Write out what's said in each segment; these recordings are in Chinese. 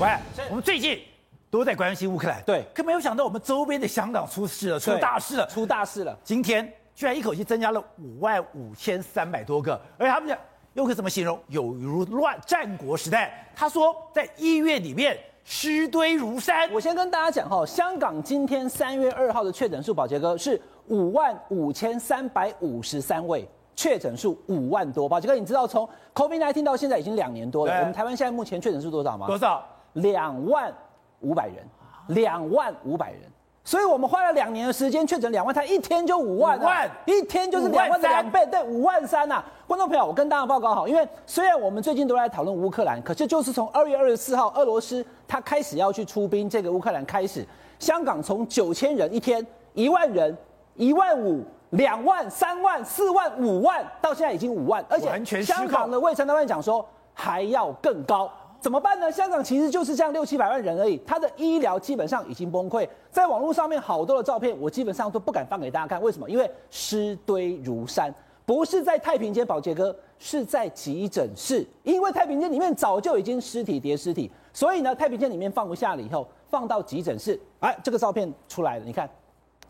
喂，我们最近都在关心乌克兰，对，可没有想到我们周边的香港出事了，出大事了，出大事了。今天居然一口气增加了五万五千三百多个，而且他们讲用个怎么形容？有如乱战国时代。他说在医院里面尸堆如山。我先跟大家讲哈，香港今天三月二号的确诊数，宝杰哥是五万五千三百五十三位。确诊数五万多，宝杰哥，你知道从 COVID-19 到现在已经两年多了，我们台湾现在目前确诊数多少吗？多少？两万五百人，两万五百人。所以我们花了两年的时间确诊两万，他一天就五万，万，一天就是两万的两倍，对，五万三呐。观众朋友，我跟大家报告好，因为虽然我们最近都在讨论乌克兰，可是就是从二月二十四号俄罗斯他开始要去出兵这个乌克兰开始，香港从九千人一天，一万人，一万五。两万、三万、四万、五万，到现在已经五万，而且香港的卫生单位讲说还要更高，怎么办呢？香港其实就是这样六七百万人而已，他的医疗基本上已经崩溃。在网络上面好多的照片，我基本上都不敢放给大家看，为什么？因为尸堆如山，不是在太平间，宝杰哥是在急诊室，因为太平间里面早就已经尸体叠尸体，所以呢，太平间里面放不下了以后，放到急诊室，哎，这个照片出来了，你看。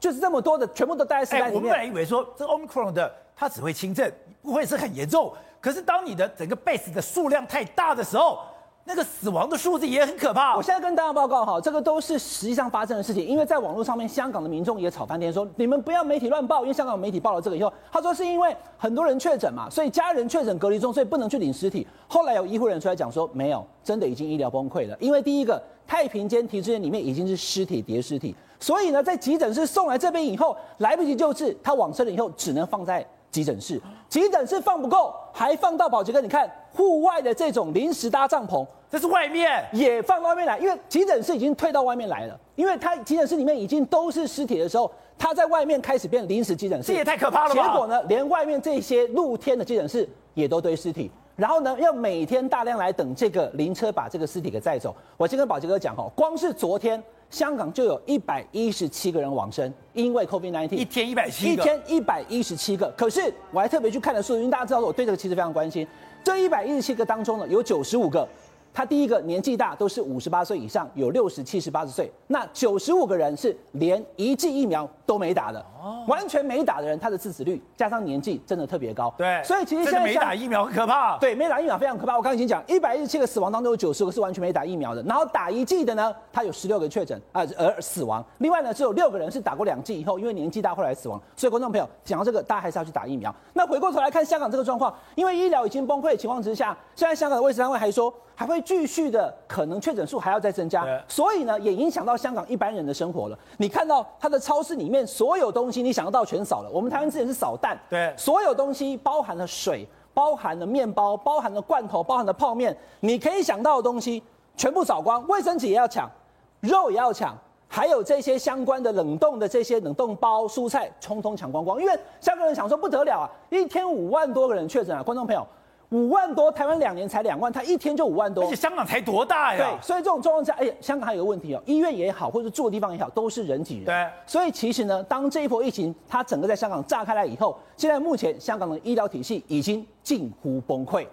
就是这么多的，全部都待在室内里面。我们本来以为说这 Omicron 的它只会轻症，不会是很严重。可是当你的整个 base 的数量太大的时候，那个死亡的数字也很可怕。我现在跟大家报告哈，这个都是实际上发生的事情。因为在网络上面，香港的民众也吵翻天，说你们不要媒体乱报。因为香港媒体报了这个以后，他说是因为很多人确诊嘛，所以家人确诊隔离中，所以不能去领尸体。后来有医护人出来讲说，没有，真的已经医疗崩溃了。因为第一个太平间体制内里面已经是尸体叠尸体。所以呢，在急诊室送来这边以后，来不及救治，他往生了以后，只能放在急诊室。急诊室放不够，还放到保洁哥，你看户外的这种临时搭帐篷，这是外面也放到外面来，因为急诊室已经退到外面来了，因为他急诊室里面已经都是尸体的时候，他在外面开始变临时急诊室，这也太可怕了吧！结果呢，连外面这些露天的急诊室也都堆尸体，然后呢，要每天大量来等这个灵车把这个尸体给载走。我先跟宝杰哥讲哈，光是昨天。香港就有一百一十七个人往生，因为 COVID-19，一天一百七，一天一百一十七个。可是我还特别去看了数据，因为大家知道我对这个其实非常关心。这一百一十七个当中呢，有九十五个。他第一个年纪大，都是五十八岁以上，有六十、七十、八十岁。那九十五个人是连一剂疫苗都没打的，哦，完全没打的人，他的致死率加上年纪真的特别高。对，所以其实现在没打疫苗很可怕。对，没打疫苗非常可怕。我刚刚已经讲，一百一十七个死亡当中有九十个是完全没打疫苗的，然后打一剂的呢，他有十六个确诊啊，而死亡。另外呢，只有六个人是打过两剂以后，因为年纪大后来死亡。所以观众朋友讲到这个，大家还是要去打疫苗。那回过头来看香港这个状况，因为医疗已经崩溃的情况之下，现在香港的卫生单位还说。还会继续的，可能确诊数还要再增加，所以呢，也影响到香港一般人的生活了。你看到他的超市里面所有东西，你想得到全扫了。我们台湾之前是扫蛋，对，所有东西包含了水，包含了面包，包含了罐头，包含了泡面，你可以想到的东西全部扫光。卫生纸也要抢，肉也要抢，还有这些相关的冷冻的这些冷冻包、蔬菜，通通抢光光。因为香港人想说不得了啊，一天五万多个人确诊啊，观众朋友。五万多，台湾两年才两万，他一天就五万多，而且香港才多大呀？对，所以这种状况下，哎，香港还有个问题哦，医院也好，或者住的地方也好，都是人挤人。对，所以其实呢，当这一波疫情它整个在香港炸开来以后，现在目前香港的医疗体系已经近乎崩溃。